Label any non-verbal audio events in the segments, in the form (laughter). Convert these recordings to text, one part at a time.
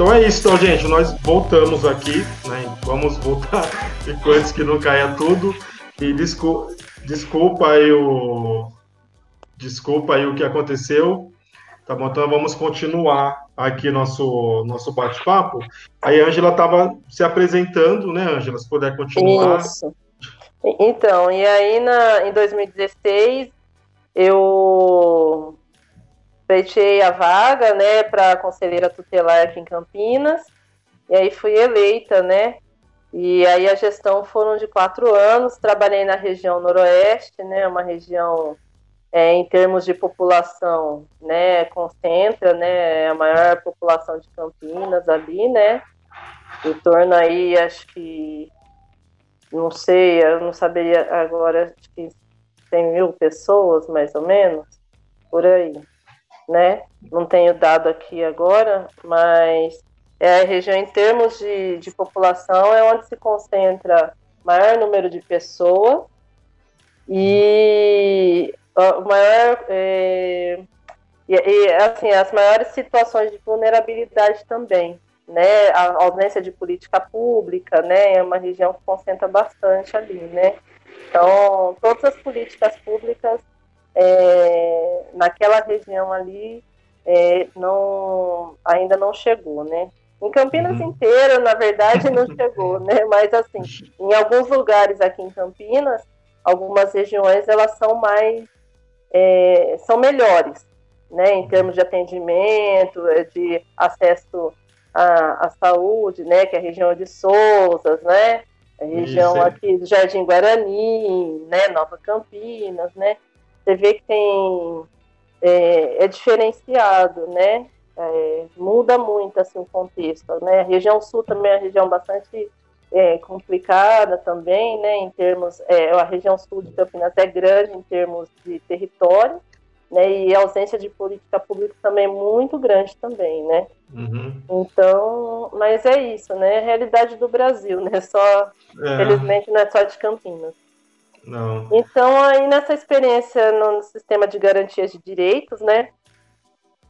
Então é isso, então, gente. Nós voltamos aqui, né? Vamos voltar (laughs) antes que não caia tudo. E desculpa, desculpa aí o. Desculpa aí o que aconteceu. Tá bom? Então vamos continuar aqui nosso, nosso bate-papo. Aí a Ângela estava se apresentando, né, Ângela? Se puder continuar. Isso. Então, e aí na, em 2016 eu pleitei a vaga, né, para conselheira tutelar aqui em Campinas, e aí fui eleita, né, e aí a gestão foram de quatro anos, trabalhei na região noroeste, né, uma região é, em termos de população, né, concentra, né, a maior população de Campinas ali, né, em torno aí, acho que, não sei, eu não saberia agora, acho que 100 mil pessoas, mais ou menos, por aí, né? Não tenho dado aqui agora, mas é a região em termos de, de população é onde se concentra maior número de pessoas e o maior é, e, e, assim as maiores situações de vulnerabilidade também né? A ausência de política pública né? É uma região que concentra bastante ali né? Então, todas as políticas públicas é, naquela região ali é, não, ainda não chegou, né? Em Campinas uhum. inteira, na verdade, não (laughs) chegou, né? Mas assim, em alguns lugares aqui em Campinas, algumas regiões elas são mais é, são melhores, né? Em termos de atendimento, é, de acesso à, à saúde, né? Que é a região de Souzas, né? a região Isso, aqui do Jardim Guarani, né, Nova Campinas, né, você vê que tem é, é diferenciado, né, é, muda muito assim o contexto, né, a região sul também é uma região bastante é, complicada também, né, em termos, é, a região sul de Campinas é grande em termos de território, né, e a ausência de política pública também é muito grande também, né? Uhum. Então, mas é isso, né? É a realidade do Brasil, né? Só, é. felizmente, não é só de Campinas. Não. Então, aí nessa experiência no sistema de garantias de direitos, né?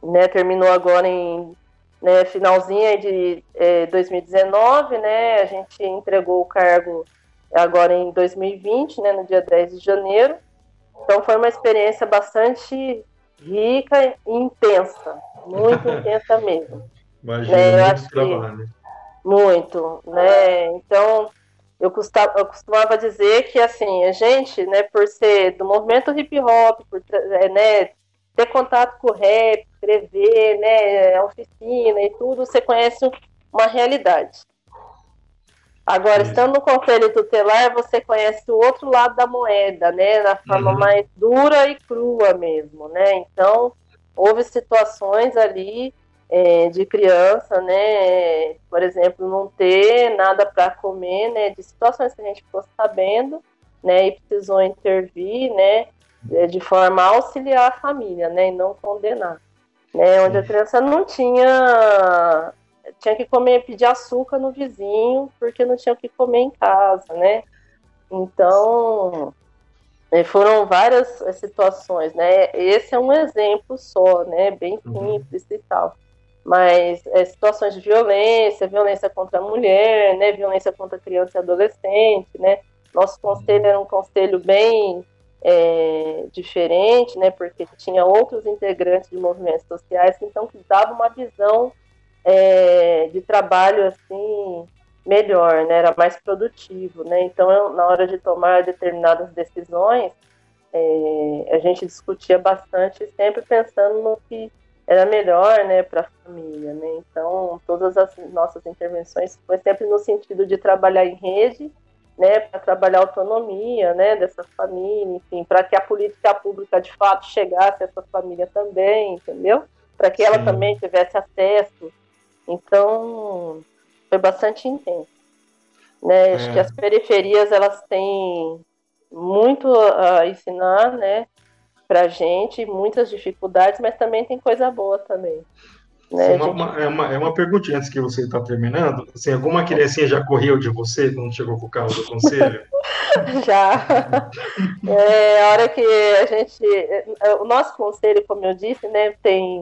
né terminou agora em né, finalzinho de é, 2019, né? A gente entregou o cargo agora em 2020, né? No dia 10 de janeiro. Então foi uma experiência bastante rica e intensa, muito (laughs) intensa mesmo. Imagina, né? muito trabalho. Muito, né? Então, eu, custava, eu costumava dizer que, assim, a gente, né, por ser do movimento hip hop, por é, né, ter contato com o rap, escrever, né, oficina e tudo, você conhece uma realidade. Agora, estando no conselho tutelar, você conhece o outro lado da moeda, né? Na forma uhum. mais dura e crua mesmo, né? Então, houve situações ali é, de criança, né? Por exemplo, não ter nada para comer, né? De situações que a gente ficou sabendo, né? E precisou intervir, né? É, de forma a auxiliar a família, né? E não condenar. Né, onde a criança não tinha tinha que comer, pedir açúcar no vizinho, porque não tinha o que comer em casa, né? Então, é, foram várias é, situações, né? Esse é um exemplo só, né? Bem uhum. simples uhum. e tal. Mas é, situações de violência, violência contra a mulher, né? Violência contra criança e adolescente, né? Nosso conselho era um conselho bem é, diferente, né? Porque tinha outros integrantes de movimentos sociais que então que davam uma visão é, de trabalho assim melhor, né? Era mais produtivo, né? Então, eu, na hora de tomar determinadas decisões, é, a gente discutia bastante, sempre pensando no que era melhor, né, para a família, né? Então, todas as nossas intervenções foi sempre no sentido de trabalhar em rede, né, para trabalhar a autonomia, né, dessa família, enfim, para que a política pública de fato chegasse a essa família também, entendeu? Para que ela Sim. também tivesse acesso então, foi bastante intenso. Né? Acho que é. as periferias elas têm muito a ensinar, né, pra gente, muitas dificuldades, mas também tem coisa boa também. Né, uma, gente... é, uma, é uma perguntinha antes que você está terminando. Assim, alguma criancinha já correu de você quando chegou com o carro do conselho? (laughs) já. É, a hora que a gente. É, o nosso conselho, como eu disse, né, tem,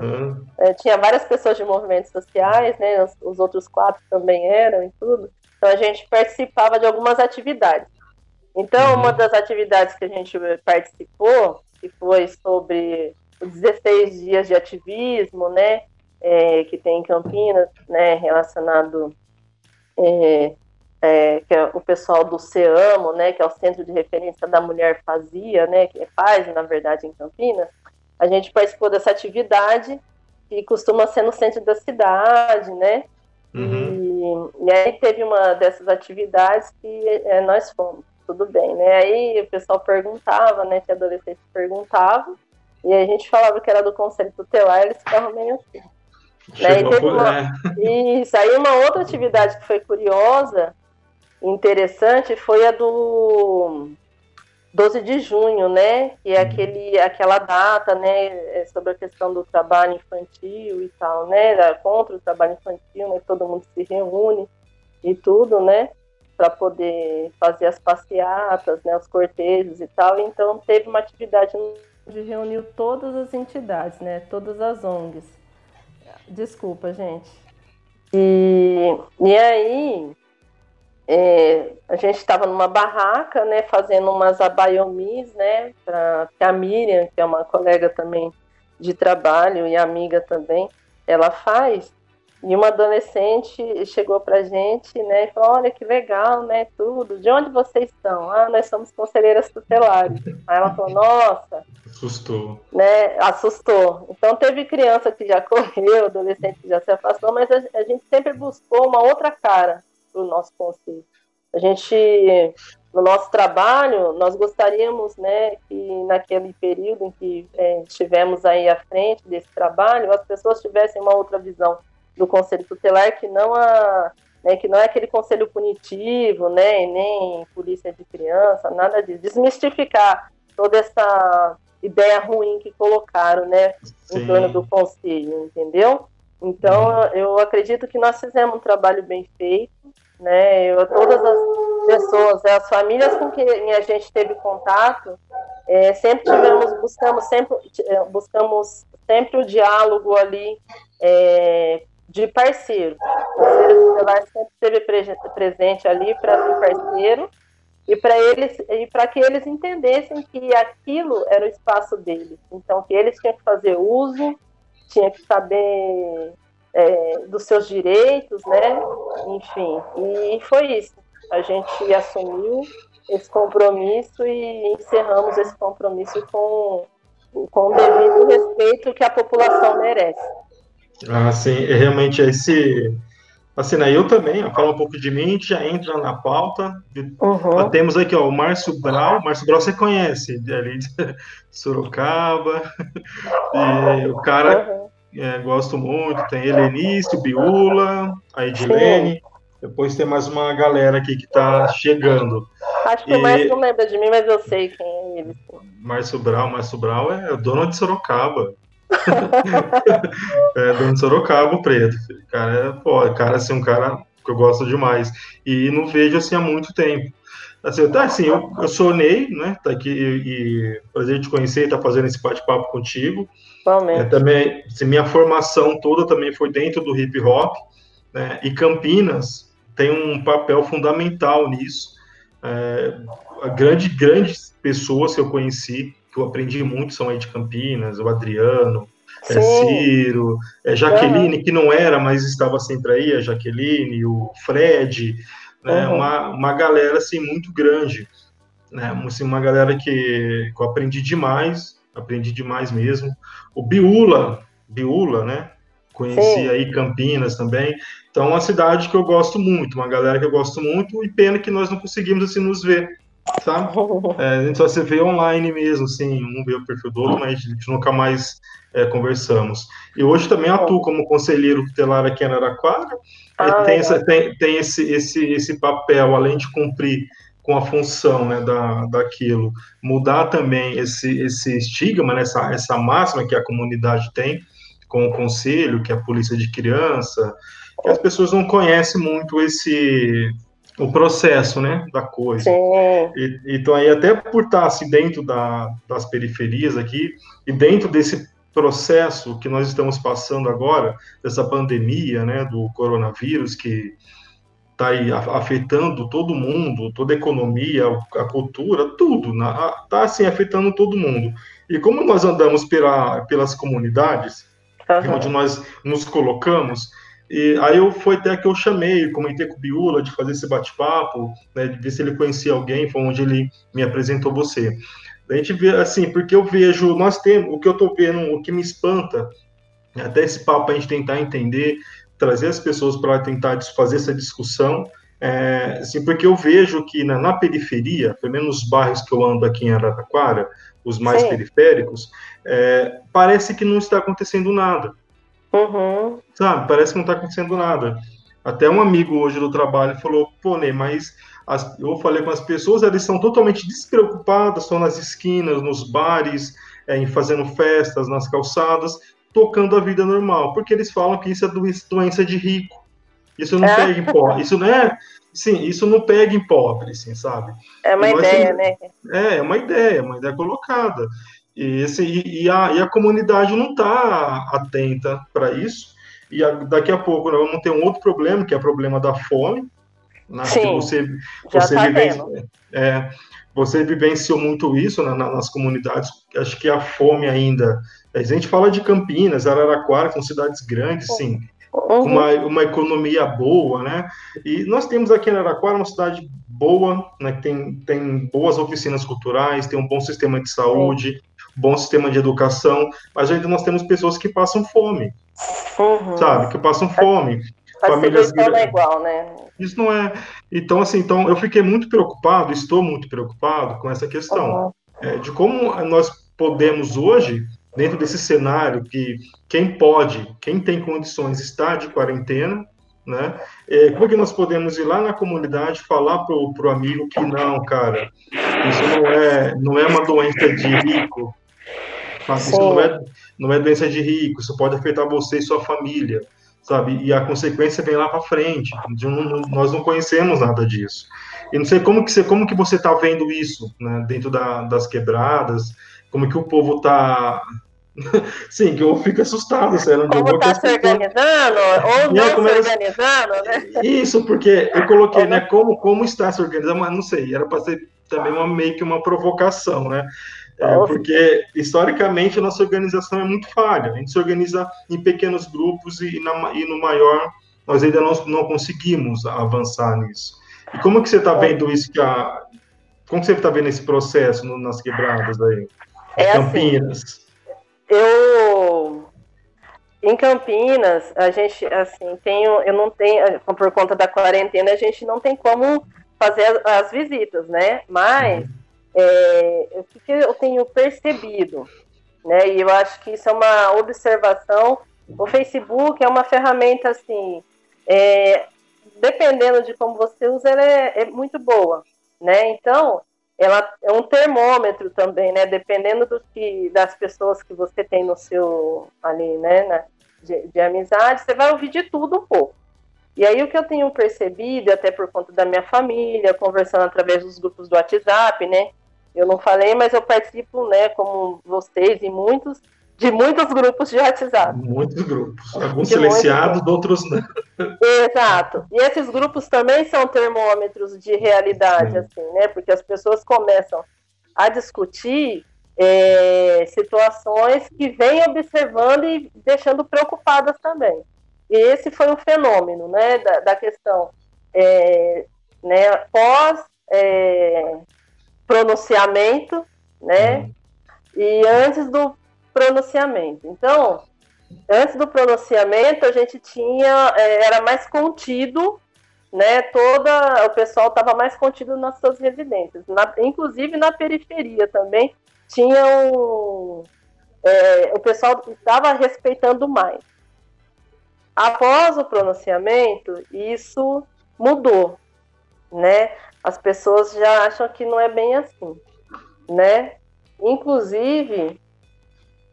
é, tinha várias pessoas de movimentos sociais, né, os, os outros quatro também eram e tudo. Então a gente participava de algumas atividades. Então, uhum. uma das atividades que a gente participou, que foi sobre os 16 dias de ativismo, né, é, que tem em Campinas, né, relacionado é, é, que é o pessoal do CEAMO, né, que é o Centro de Referência da Mulher Fazia, né, que faz, na verdade, em Campinas, a gente participou dessa atividade que costuma ser no centro da cidade, né, uhum. e, e, aí teve uma dessas atividades que é, nós fomos, tudo bem, né, aí o pessoal perguntava, né, que adolescentes perguntavam, e a gente falava que era do Conselho Tutelar, eles ficavam meio assim. Né? E uma... Isso, aí uma outra atividade que foi curiosa, interessante, foi a do 12 de junho, né? Que é uhum. aquele, aquela data, né? É sobre a questão do trabalho infantil e tal, né? Contra o trabalho infantil, né? Todo mundo se reúne e tudo, né? Para poder fazer as passeatas, né? Os cortejos e tal. Então teve uma atividade onde reuniu todas as entidades, né? Todas as ONGs Desculpa, gente. E, e aí, é, a gente estava numa barraca, né, fazendo umas abaiomis, né, para a Miriam, que é uma colega também de trabalho e amiga também, ela faz. E uma adolescente chegou para a gente, né, e falou, olha que legal, né, tudo. De onde vocês estão? Ah, nós somos conselheiras tutelares. Aí ela falou, nossa. Assustou. Né, assustou. Então teve criança que já (laughs) correu, adolescente que já se afastou, mas a, a gente sempre buscou uma outra cara para o nosso conselho. A gente, no nosso trabalho, nós gostaríamos, né, que naquele período em que é, estivemos aí à frente desse trabalho, as pessoas tivessem uma outra visão do conselho tutelar que não a né, que não é aquele conselho punitivo, né, nem polícia de criança, nada disso. Desmistificar toda essa ideia ruim que colocaram, né, Sim. em torno do conselho, entendeu? Então, eu acredito que nós fizemos um trabalho bem feito, né, eu, todas as pessoas, né, as famílias com quem a gente teve contato, é, sempre tivemos, buscamos sempre, é, buscamos sempre o diálogo ali é, de parceiro. O Conselho Tutelar sempre esteve presente ali para ser parceiro e para eles e para que eles entendessem que aquilo era o espaço deles. Então que eles tinham que fazer uso, tinham que saber é, dos seus direitos, né? Enfim, e foi isso. A gente assumiu esse compromisso e encerramos esse compromisso com, com o devido respeito que a população merece. Ah, sim, é realmente esse. Assim, né, eu também, falo um pouco de mim, já entra na pauta. Uhum. Temos aqui ó, o Márcio Brau. Márcio Brau você conhece, ali de (laughs) Sorocaba. (laughs) E o cara, uhum. é, gosto muito. Tem Helenício, Biula, a Edilene. Sim. Depois tem mais uma galera aqui que está chegando. Acho que e... o Márcio não lembra de mim, mas eu sei quem é ele. Márcio Brau, Márcio Brau é dono de Sorocaba. (laughs) é, dono de Sorocaba, preto. Cara, é, pô, cara, assim, um cara que eu gosto demais. E não vejo assim há muito tempo. Assim, tá, assim eu, eu sou Ney, né? Tá aqui e, prazer te conhecer e tá fazendo esse bate-papo contigo. É, também, assim, minha formação toda também foi dentro do hip hop, né? E Campinas tem um papel fundamental nisso. É, grande, grandes pessoas que eu conheci que eu aprendi muito são aí de Campinas, o Adriano, é, Ciro, é, Jaqueline, que não era, mas estava sempre aí, a Jaqueline, o Fred, né, uhum. uma, uma galera assim muito grande, né, assim, uma galera que, que eu aprendi demais, aprendi demais mesmo. O Biula, Biula, né, conheci Sim. aí Campinas também, então é uma cidade que eu gosto muito, uma galera que eu gosto muito, e pena que nós não conseguimos assim nos ver, sabe? (laughs) É, a gente só se vê online mesmo, assim, um vê o perfil do outro, mas a gente nunca mais é, conversamos. E hoje também atuo como conselheiro tutelar aqui em Araraquara, ah, tem, essa, tem, tem esse, esse, esse papel, além de cumprir com a função né, da, daquilo, mudar também esse, esse estigma, né, essa, essa máxima que a comunidade tem, com o conselho, que é a polícia de criança, que as pessoas não conhecem muito esse o processo, né, da coisa. E, então aí até por estar assim, dentro da, das periferias aqui e dentro desse processo que nós estamos passando agora, dessa pandemia, né, do coronavírus que está aí afetando todo mundo, toda a economia, a cultura, tudo, está assim afetando todo mundo. E como nós andamos pela, pelas comunidades, uhum. onde nós nos colocamos, e aí eu foi até que eu chamei, comentei com o Biula de fazer esse bate-papo, né, de ver se ele conhecia alguém, foi onde ele me apresentou você. A gente vê assim, porque eu vejo, nós temos, o que eu estou vendo, o que me espanta, até esse papo a gente tentar entender, trazer as pessoas para tentar fazer essa discussão, é, assim, porque eu vejo que na, na, periferia, pelo menos nos bairros que eu ando aqui em Araraquara, os mais Sim. periféricos, é, parece que não está acontecendo nada. Uhum. Sabe, parece que não está acontecendo nada. Até um amigo hoje do trabalho falou, pô, Ney, mas as, eu falei com as pessoas, elas estão totalmente despreocupadas, estão nas esquinas, nos bares, é, em fazendo festas, nas calçadas, tocando a vida normal, porque eles falam que isso é doença de rico. Isso não é. pega em pobre. Isso não é. Sim, isso não pega em pobre, assim, sabe? É uma ideia, né? É, é uma ideia, uma ideia colocada. E, esse, e, e, a, e a comunidade não está atenta para isso. E a, daqui a pouco nós vamos ter um outro problema, que é o problema da fome. Né? Sim, você, você, tá é, você vivenciou muito isso né, nas comunidades. Acho que a fome ainda. A gente fala de Campinas, Araraquara, são cidades grandes, sim. Uhum. Uma, uma economia boa, né? E nós temos aqui em Araraquara uma cidade boa, né? Que tem, tem boas oficinas culturais, tem um bom sistema de saúde, bom sistema de educação, mas ainda nós temos pessoas que passam fome, uhum. sabe? Que passam fome. A famílias não é igual, né? Isso não é. Então, assim, então eu fiquei muito preocupado, estou muito preocupado com essa questão uhum. é, de como nós podemos hoje, dentro desse cenário que quem pode, quem tem condições está de quarentena, né? É, como é que nós podemos ir lá na comunidade falar para o amigo que não, cara, isso não é, não é uma doença de rico, isso não é, não é doença de rico, isso pode afetar você e sua família, sabe? E a consequência vem lá para frente. nós não conhecemos nada disso. E não sei como que você, como que você está vendo isso, né? Dentro da, das quebradas, como que o povo está (laughs) Sim, que eu fico assustado, sério. Como está se organizando, ou não se organizando, né? Isso, porque eu coloquei, né, (laughs) como, como está se organizando, mas não sei, era para ser também uma, meio que uma provocação, né? É, porque, historicamente, a nossa organização é muito falha. A gente se organiza em pequenos grupos e, na, e no maior nós ainda não, não conseguimos avançar nisso. E como que você está vendo isso? Que a, como você está vendo esse processo no, nas quebradas aí? É assim, Campinas. Assim, eu em Campinas, a gente assim, tenho, eu não tenho, por conta da quarentena, a gente não tem como fazer as, as visitas, né? Mas uhum é, o que, que eu tenho percebido, né? E eu acho que isso é uma observação. O Facebook é uma ferramenta assim, é, dependendo de como você usa, ela é, é, muito boa, né? Então, ela é um termômetro também, né? Dependendo do que das pessoas que você tem no seu ali, né? Na, de, de amizade, você vai ouvir de tudo um pouco. E aí o que eu tenho percebido, até por conta da minha família, conversando através dos grupos do WhatsApp, né? Eu não falei, mas eu participo, né, como vocês e muitos, de muitos grupos de WhatsApp. Muitos grupos. Alguns de silenciados, outros não. Exato. E esses grupos também são termômetros de realidade, Sim. assim, né? Porque as pessoas começam a discutir é, situações que vêm observando e deixando preocupadas também. E esse foi o fenômeno, né, da, da questão é, né, pós é, pronunciamento, né? Uhum. E antes do pronunciamento. Então, antes do pronunciamento, a gente tinha, é, era mais contido, né? Toda, o pessoal estava mais contido nas suas residências, na, inclusive na periferia também tinha um, é, o pessoal estava respeitando mais. Após o pronunciamento, isso mudou, né? as pessoas já acham que não é bem assim, né? Inclusive,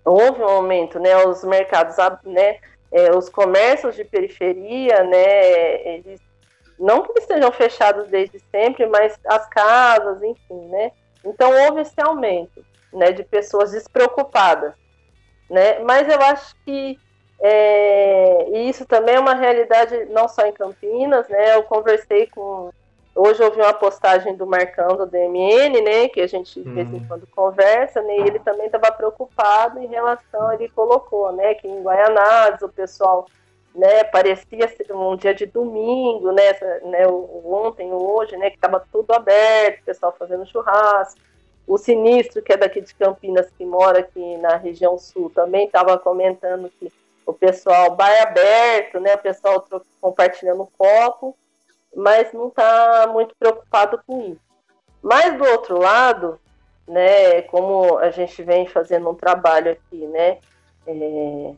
houve um aumento, né? Os mercados, né? É, os comércios de periferia, né? Eles não que estejam fechados desde sempre, mas as casas, enfim, né? Então houve esse aumento, né? De pessoas despreocupadas, né? Mas eu acho que é, isso também é uma realidade não só em Campinas, né? Eu conversei com Hoje eu vi uma postagem do Marcão do DMN, né, que a gente de vez em uhum. quando conversa, né, e ele também estava preocupado em relação, ele colocou, né, que em Guaianazes o pessoal, né, parecia um dia de domingo, né, né ontem, hoje, né, que estava tudo aberto, o pessoal fazendo churrasco. O Sinistro, que é daqui de Campinas, que mora aqui na região sul, também estava comentando que o pessoal vai aberto, né, o pessoal compartilhando copo, mas não está muito preocupado com isso. Mas do outro lado, né, como a gente vem fazendo um trabalho aqui, né, é,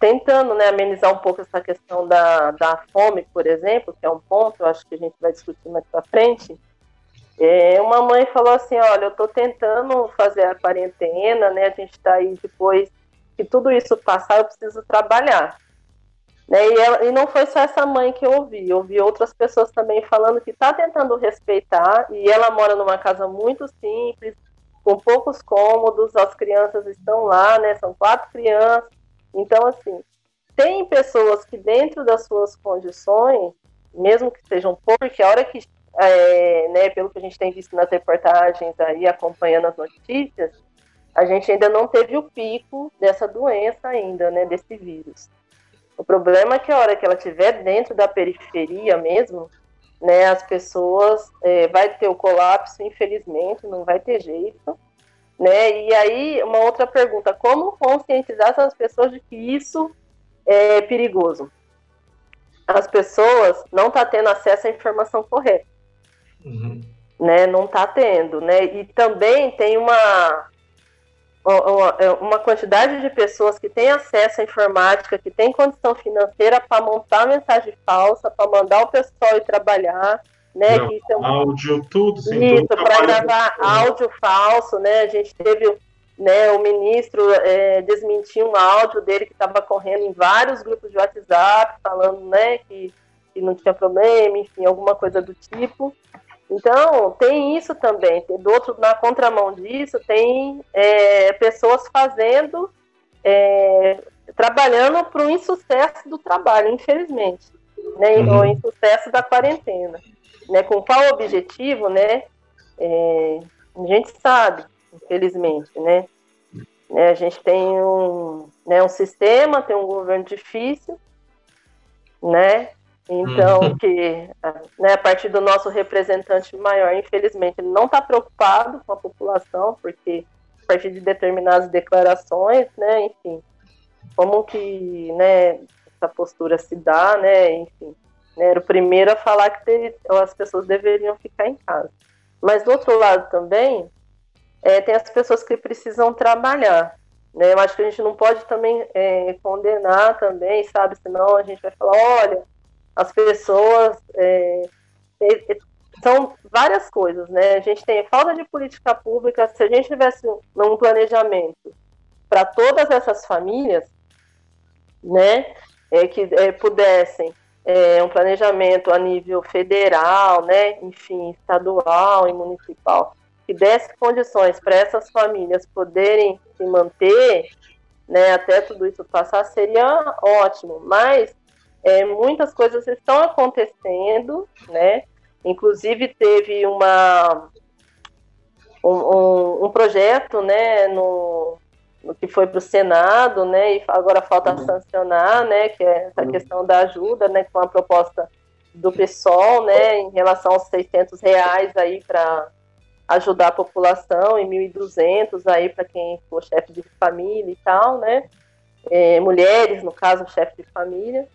tentando né, amenizar um pouco essa questão da, da fome, por exemplo, que é um ponto, eu acho que a gente vai discutir mais para frente. É, uma mãe falou assim, olha, eu estou tentando fazer a quarentena, né, a gente está aí depois que tudo isso passar, eu preciso trabalhar. Né? E, ela, e, não foi só essa mãe que eu ouvi, eu ouvi outras pessoas também falando que está tentando respeitar, e ela mora numa casa muito simples, com poucos cômodos, as crianças estão lá, né? São quatro crianças. Então, assim, tem pessoas que dentro das suas condições, mesmo que sejam poucas, a hora que, é, né, pelo que a gente tem visto nas reportagens aí, acompanhando as notícias, a gente ainda não teve o pico dessa doença ainda, né, desse vírus. O problema é que a hora que ela estiver dentro da periferia mesmo, né, as pessoas é, vai ter o colapso, infelizmente, não vai ter jeito. Né? E aí, uma outra pergunta, como conscientizar essas pessoas de que isso é perigoso? As pessoas não estão tá tendo acesso à informação correta. Uhum. Né? Não está tendo, né? E também tem uma, uma quantidade de pessoas que têm acesso à informática, que tem condição financeira para montar mensagem falsa, para mandar o pessoal ir trabalhar, né? Não, que é áudio, tudo, sim, Isso, para gravar áudio falso, né? A gente teve né, o ministro é, desmentir um áudio dele que estava correndo em vários grupos de WhatsApp, falando né, que, que não tinha problema, enfim, alguma coisa do tipo. Então, tem isso também. Do outro, na contramão disso, tem é, pessoas fazendo, é, trabalhando para o insucesso do trabalho, infelizmente, né? Uhum. O insucesso da quarentena. Né? Com qual objetivo, né? É, a gente sabe, infelizmente, né? né? A gente tem um, né, um sistema, tem um governo difícil, né? Então, uhum. que né, a partir do nosso representante maior, infelizmente, ele não está preocupado com a população, porque a partir de determinadas declarações, né, enfim, como que né, essa postura se dá, né, enfim, né, era o primeiro a falar que as pessoas deveriam ficar em casa. Mas do outro lado também, é, tem as pessoas que precisam trabalhar. Né? Eu acho que a gente não pode também é, condenar também, sabe? Senão a gente vai falar, olha, as pessoas. É, são várias coisas, né? A gente tem falta de política pública. Se a gente tivesse um planejamento para todas essas famílias, né, é, que é, pudessem é, um planejamento a nível federal, né, enfim, estadual e municipal, que desse condições para essas famílias poderem se manter, né, até tudo isso passar, seria ótimo. Mas é, muitas coisas estão acontecendo, né? Inclusive teve uma um, um, um projeto, né, no, no que foi para o Senado, né, e agora falta uhum. sancionar, né, que é essa uhum. questão da ajuda, né, com a proposta do PSOL, né, em relação aos 600 reais aí para ajudar a população e 1.200 aí para quem for chefe de família e tal, né, é, mulheres, no caso, chefe de família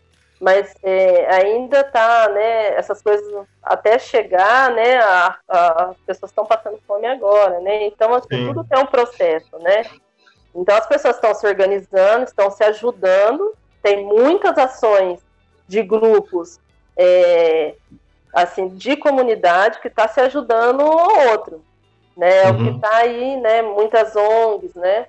mas é, ainda está, né, essas coisas até chegar, né, a, a, as pessoas estão passando fome agora, né, então assim, tudo tem um processo, né, então as pessoas estão se organizando, estão se ajudando, tem muitas ações de grupos, é, assim, de comunidade que está se ajudando um ao outro, né, uhum. o que está aí, né, muitas ONGs, né,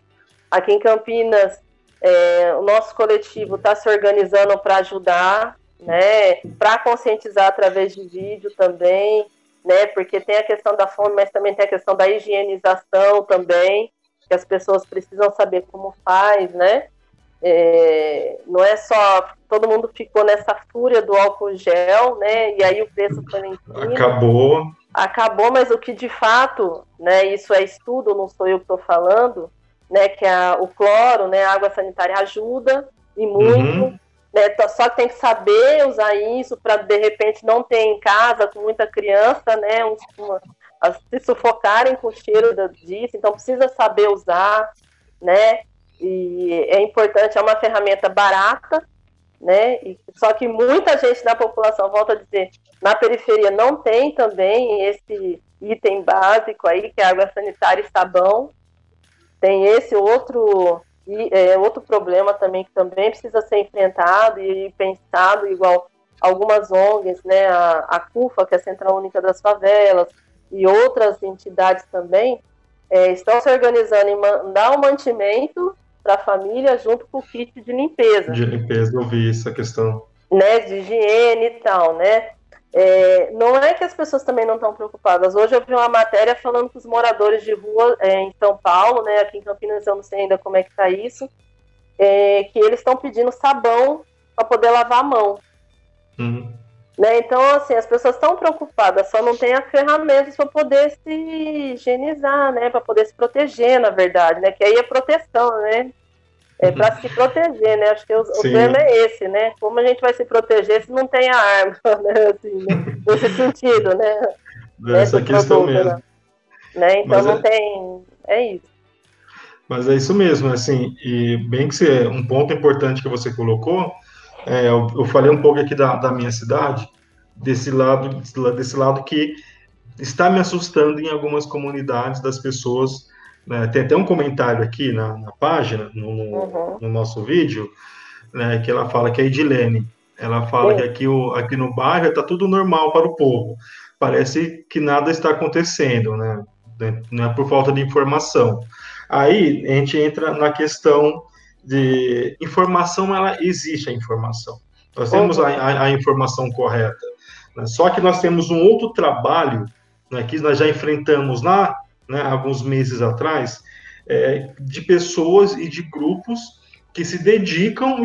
Aqui em Campinas, é, o nosso coletivo está se organizando para ajudar, né, para conscientizar através de vídeo também, né, porque tem a questão da fome, mas também tem a questão da higienização também, que as pessoas precisam saber como faz, né, é, não é só todo mundo ficou nessa fúria do álcool gel, né? E aí o preço foi. Acabou. Acabou, mas o que de fato, né? Isso é estudo, não sou eu que estou falando, né? Que a, o cloro, né? A água sanitária ajuda e muito. Uhum. Né, só que tem que saber usar isso para de repente não ter em casa com muita criança, né? Um, uma, se sufocarem com o cheiro disso, então precisa saber usar, né? E é importante, é uma ferramenta barata, né? E, só que muita gente da população, volta a dizer, na periferia não tem também esse item básico aí, que é água sanitária e sabão. Tem esse outro, e, é, outro problema também que também precisa ser enfrentado e pensado, igual algumas ONGs, né? A, a CUFA, que é a Central Única das Favelas, e outras entidades também, é, estão se organizando em mandar o mantimento para a família junto com o kit de limpeza. De limpeza, eu vi essa questão. Né, de higiene e tal, né? É, não é que as pessoas também não estão preocupadas. Hoje eu vi uma matéria falando que os moradores de rua é, em São Paulo, né, aqui em Campinas eu não sei ainda como é que está isso, é, que eles estão pedindo sabão para poder lavar a mão. Uhum. Né? Então, assim, as pessoas estão preocupadas, só não tem as ferramentas para poder se higienizar, né? Para poder se proteger, na verdade, né? Que aí é proteção, né? É para se proteger, né? Acho que o, o termo é esse, né? Como a gente vai se proteger se não tem a arma, (laughs) né? Assim, né? Nesse sentido, né? Essa questão produto, mesmo. Né? Então Mas não é... tem. É isso. Mas é isso mesmo, assim, e bem que você, um ponto importante que você colocou é, eu, eu, falei um pouco aqui da, da minha cidade, desse lado, desse lado que está me assustando em algumas comunidades das pessoas. Né, tem até um comentário aqui na, na página, no, uhum. no, nosso vídeo, né, que ela fala que é Edilene. Ela fala Sim. que aqui, o, aqui no bairro está tudo normal para o povo. Parece que nada está acontecendo, né? Não é por falta de informação. Aí a gente entra na questão de informação, ela existe a informação. Nós temos a, a, a informação correta. Né? Só que nós temos um outro trabalho né, que nós já enfrentamos lá, né, alguns meses atrás, é, de pessoas e de grupos que se dedicam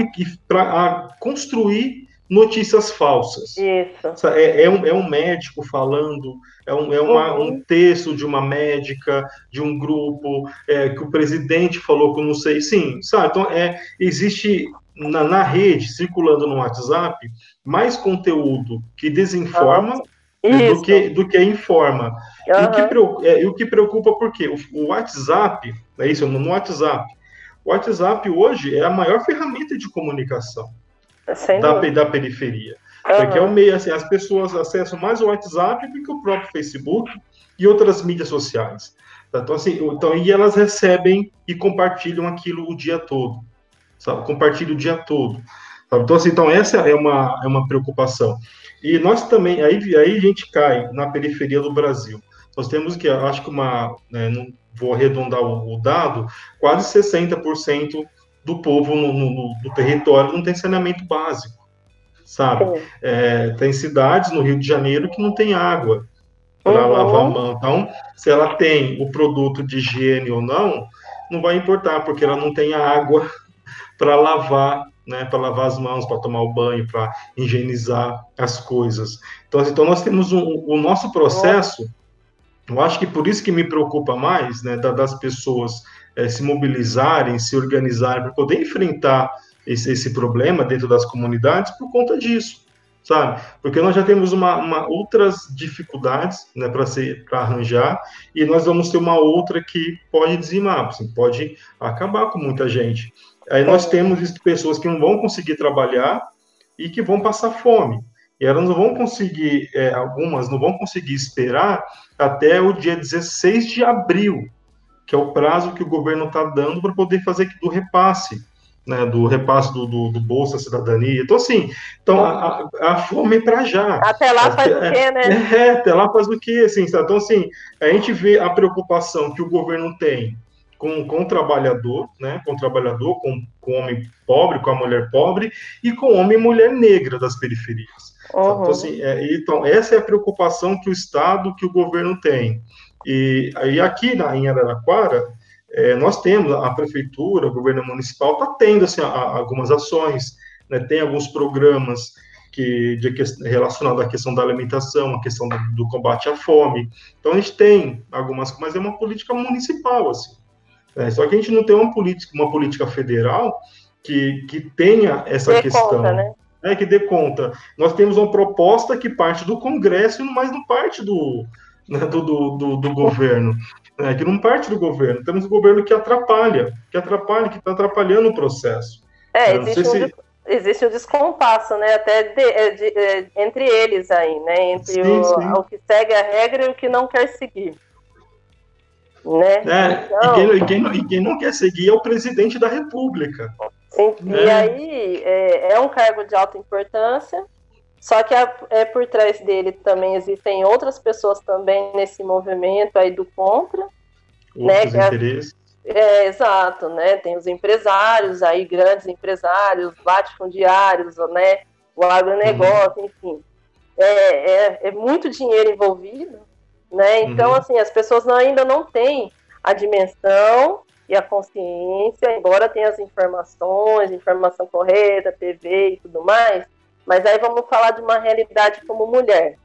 para construir notícias falsas. Isso. É, é, um, é um médico falando, é, um, é uma, uhum. um texto de uma médica, de um grupo, é, que o presidente falou que eu não sei. Sim, sabe? Então, é, existe na, na rede, circulando no WhatsApp, mais conteúdo que desinforma do, que, do que informa. Uhum. E, o que, é, e o que preocupa, por quê? O, o WhatsApp, é isso, no WhatsApp. O WhatsApp hoje é a maior ferramenta de comunicação da, da periferia. Uhum. Porque é um meio, assim, as pessoas acessam mais o WhatsApp do que o próprio Facebook e outras mídias sociais. Então, assim, então, e elas recebem e compartilham aquilo o dia todo, sabe? Compartilham o dia todo. Sabe? Então, assim, então, essa é uma, é uma preocupação. E nós também, aí, aí a gente cai na periferia do Brasil. Nós temos que, acho que uma, né, não vou arredondar o, o dado, quase 60% do povo no, no, no território não tem saneamento básico, sabe? É, tem cidades no Rio de Janeiro que não tem água para uhum. lavar a mão. Então, se ela tem o produto de higiene ou não, não vai importar, porque ela não tem água (laughs) para lavar, né, para lavar as mãos, para tomar o banho, para higienizar as coisas. Então, então nós temos um, o nosso processo, eu acho que por isso que me preocupa mais, né, das pessoas é, se mobilizarem, se organizarem para poder enfrentar esse, esse, problema dentro das comunidades por conta disso, sabe? Porque nós já temos uma, uma outras dificuldades né, para arranjar e nós vamos ter uma outra que pode dizimar, assim, pode acabar com muita gente. Aí nós temos pessoas que não vão conseguir trabalhar e que vão passar fome. E elas não vão conseguir, é, algumas não vão conseguir esperar até o dia 16 de abril que é o prazo que o governo está dando para poder fazer do repasse, né, do repasse do, do, do, Bolsa Cidadania. Então, assim, então, a, a fome é para já. Até lá faz o quê, né? É, é, até lá faz o quê, assim, então, assim, a gente vê a preocupação que o governo tem com, com o trabalhador, né, com o trabalhador, com, com o homem pobre, com a mulher pobre, e com o homem e mulher negra das periferias. Uhum. Então, assim, é, então, essa é a preocupação que o Estado, que o governo tem. E aí aqui na, em Araraquara, é, nós temos a prefeitura, o governo municipal está tendo assim, a, a, algumas ações, né, tem alguns programas que de relacionado à questão da alimentação, a questão do, do, combate à fome. Então a gente tem algumas, mas é uma política municipal assim. Né? Só que a gente não tem uma política, uma política federal que, que tenha essa dê questão. Conta, né? né? que dê conta. Nós temos uma proposta que parte do Congresso, mas não parte do, né, do, do, do, governo, né, que não parte do governo. Temos um governo que atrapalha, que atrapalha, que está atrapalhando o processo. É, existe, um, se... existe um descompasso, né, até de, é, de, de, é, entre eles aí, né, entre sim, o, sim. o que segue a regra e o que não quer seguir. Né? É, então... e, quem, e, quem, e, quem, não quer seguir é o presidente da República. Sim, né? E aí é, é um cargo de alta importância, só que a, é, por trás dele também existem outras pessoas também nesse movimento aí do contra. Né, Outros né, interesses. É, é, exato, né? Tem os empresários aí, grandes empresários, latifundiários, né? O agronegócio, uhum. enfim. É, é, é, muito dinheiro envolvido, né? Então, uhum. assim, as pessoas ainda não têm a dimensão e a consciência, embora tenha as informações, informação correta, TV e tudo mais, mas aí vamos falar de uma realidade como mulher,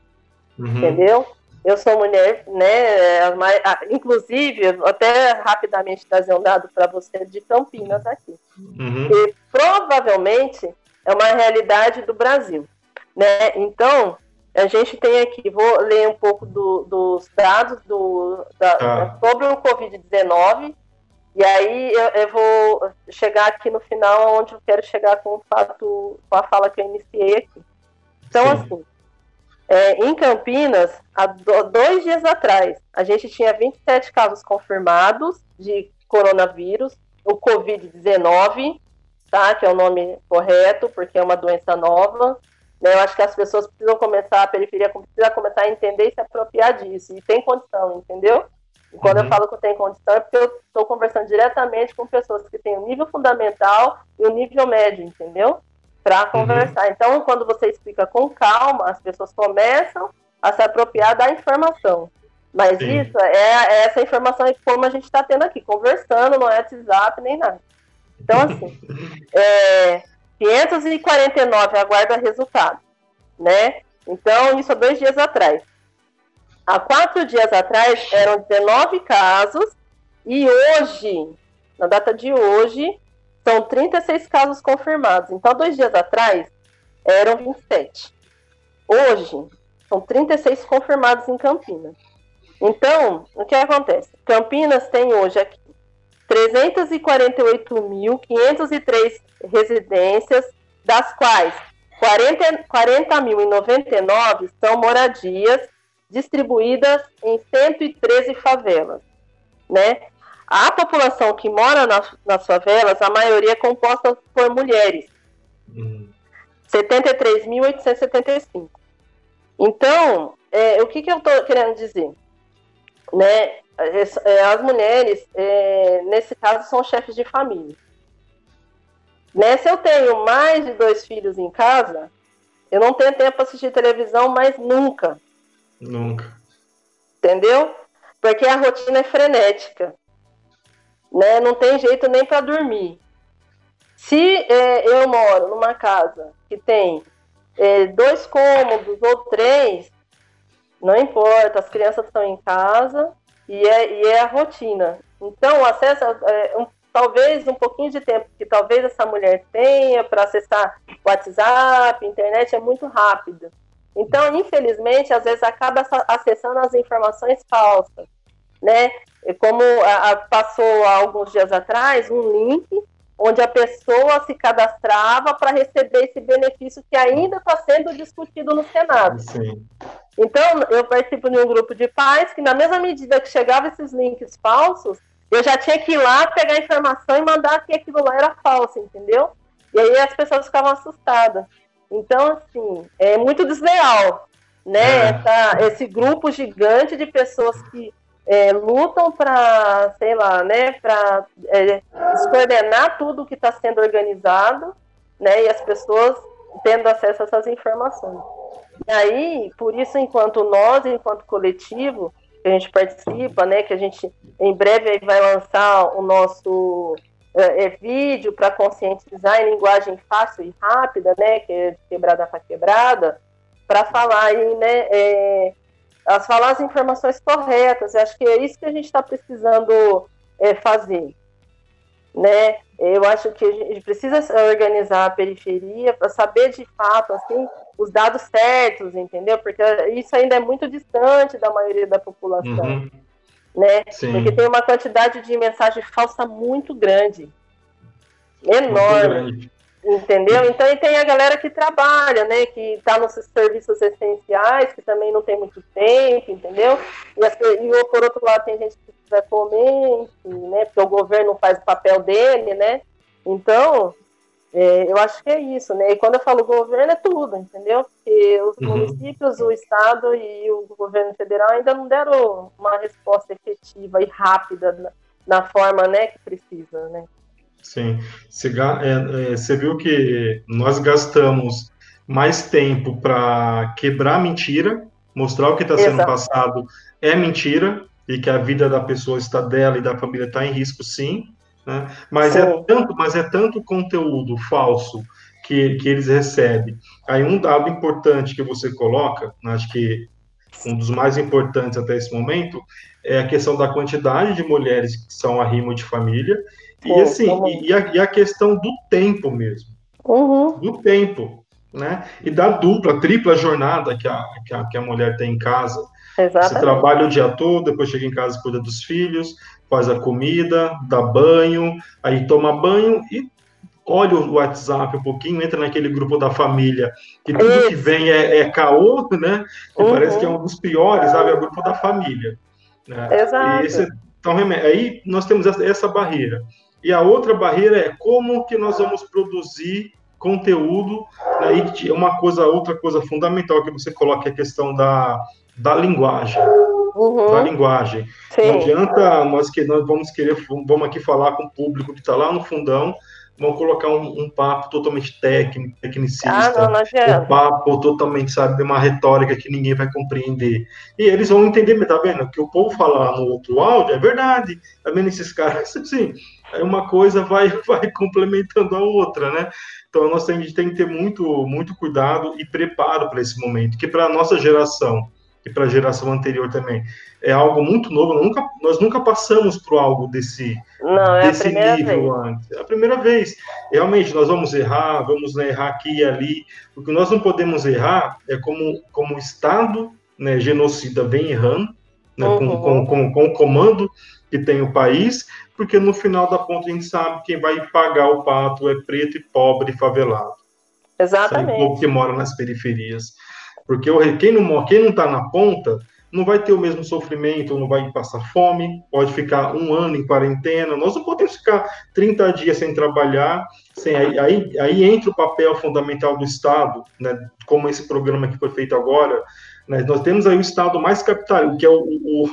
uhum. entendeu? Eu sou mulher, né? inclusive, até rapidamente trazer um dado para você de Campinas aqui. Uhum. E provavelmente é uma realidade do Brasil, né? Então, a gente tem aqui, vou ler um pouco do, dos dados do, da, ah. sobre o Covid-19 e aí eu, eu, vou chegar aqui no final onde eu quero chegar com o fato, com a fala que eu iniciei aqui. Então, Sim. assim, é, em Campinas, há dois dias atrás, a gente tinha 27 casos confirmados de coronavírus, o Covid-19, tá? Que é o nome correto, porque é uma doença nova. Eu acho que as pessoas precisam começar, a periferia precisa começar a entender e se apropriar disso. E tem condição, entendeu? E quando uhum. eu falo que eu tenho condição, é porque eu estou conversando diretamente com pessoas que têm o nível fundamental e o nível médio, entendeu? Para uhum. conversar. Uhum. Então, quando você explica com calma, as pessoas começam a se apropriar da informação. Mas Sim. isso é, é, essa informação é como a gente está tendo aqui, conversando, não é WhatsApp nem nada. Então, assim, (laughs) é, 549 aguarda resultado, né? Então, isso há dois dias atrás. Há quatro dias atrás eram 19 casos e hoje, na data de hoje, são 36 casos confirmados. Então, dois dias atrás eram 27. Hoje, são 36 confirmados em Campinas. Então, o que acontece? Campinas tem hoje aqui 348.503 residências, das quais 40.099 40 são moradias distribuídas em 113 favelas, né? A população que mora nas, nas favelas, a maioria é composta por mulheres. Uhum. 73.875. Então, é, o que, que eu estou querendo dizer? Né, as mulheres, é, nesse caso, são chefes de família. Né, se eu tenho mais de dois filhos em casa, eu não tenho tempo para assistir televisão mais nunca. Nunca. Entendeu? Porque a rotina é frenética. Né? Não tem jeito nem para dormir. Se é, eu moro numa casa que tem é, dois cômodos ou três, não importa, as crianças estão em casa e é, e é a rotina. Então, o acesso, é, um, talvez um pouquinho de tempo que talvez essa mulher tenha para acessar WhatsApp, internet, é muito rápido. Então, infelizmente, às vezes acaba acessando as informações falsas, né? Como a, a, passou há alguns dias atrás um link onde a pessoa se cadastrava para receber esse benefício que ainda está sendo discutido no Senado. Sim. Então, eu participo de um grupo de pais que, na mesma medida que chegavam esses links falsos, eu já tinha que ir lá pegar a informação e mandar que aquilo lá era falso, entendeu? E aí as pessoas ficavam assustadas. Então, assim, é muito desleal, né? É. Essa, esse grupo gigante de pessoas que é, lutam para, sei lá, né, para é, descoordenar tudo que está sendo organizado, né, e as pessoas tendo acesso a essas informações. E aí, por isso, enquanto nós, enquanto coletivo, que a gente participa, né, que a gente em breve vai lançar o nosso é, é vídeo para conscientizar em linguagem fácil e rápida, né, que é de quebrada para quebrada, para falar aí, né, é, as falar as informações corretas. Eu acho que é isso que a gente está precisando é, fazer, né? Eu acho que a gente precisa organizar a periferia para saber de fato assim os dados certos, entendeu? Porque isso ainda é muito distante da maioria da população, uhum. né? Sim. Porque tem uma quantidade de mensagem falsa muito grande, enorme. Muito grande. Entendeu? Então, e tem a galera que trabalha, né? Que está nos serviços essenciais, que também não tem muito tempo, entendeu? E, as, e por outro lado, tem gente que precisa comer, enfim, né? Porque o governo faz o papel dele, né? Então, é, eu acho que é isso, né? E quando eu falo governo, é tudo, entendeu? Porque os uhum. municípios, o Estado e o governo federal ainda não deram uma resposta efetiva e rápida na, na forma né, que precisa, né? Sim. Você, é, é, você viu que nós gastamos mais tempo para quebrar mentira, mostrar o que está sendo passado é mentira e que a vida da pessoa está dela e da família está em risco, sim. Né? Mas, é tanto, mas é tanto conteúdo falso que, que eles recebem. Aí um dado importante que você coloca, acho que um dos mais importantes até esse momento, é a questão da quantidade de mulheres que são arrimo de família e assim, e, a, e, a, questão do tempo mesmo. Uhum. Do tempo, né? E da dupla, tripla jornada que a, que a, que a mulher tem em casa. Exatamente. Você trabalha o dia todo, depois chega em casa, cuida dos filhos, faz a comida, dá banho, aí toma banho e olha o WhatsApp um pouquinho, entra naquele grupo da família, que tudo Isso. que vem é, é caô, né? Que uhum. parece que é um dos piores, sabe? É o grupo da família. Né? Exato. Esse, então, aí nós temos essa, essa barreira. E a outra barreira é como que nós vamos produzir conteúdo, né, e uma coisa, outra coisa fundamental que você coloca é a questão da, da linguagem. Uhum. Da linguagem. Sim. Não adianta nós que nós vamos querer, vamos aqui falar com o público que está lá no fundão, vão colocar um, um, papo totalmente técnico, tecnicista, ah, não, um papo totalmente, sabe, de uma retórica que ninguém vai compreender. E eles vão entender, tá vendo? Que o povo fala no outro áudio é verdade. Tá vendo esses caras? (laughs) Assim, aí uma coisa vai, (laughs) vai complementando a outra, né? Então nós temos, tem que ter muito, muito cuidado e preparo para esse momento, que para a nossa geração e para a geração anterior também é algo muito novo. Nunca, nós nunca passamos por algo desse, Não, é desse nível vez. antes. É a primeira vez. Realmente, nós vamos errar, vamos né, errar aqui e ali. O que nós não podemos errar é como, como o Estado né, genocida vem errando, né, uhum. com, com, com, com o comando que tem o país, porque no final da ponta a gente sabe quem vai pagar o pato é preto e pobre e favelado. Exatamente. O povo que mora nas periferias. Porque quem não quem não está na ponta não vai ter o mesmo sofrimento, não vai passar fome, pode ficar um ano em quarentena. Nós não podemos ficar 30 dias sem trabalhar. Sem, aí, aí, aí entra o papel fundamental do Estado, né, como esse programa que foi feito agora, né? Nós temos aí o estado mais capitalista, que é o, o,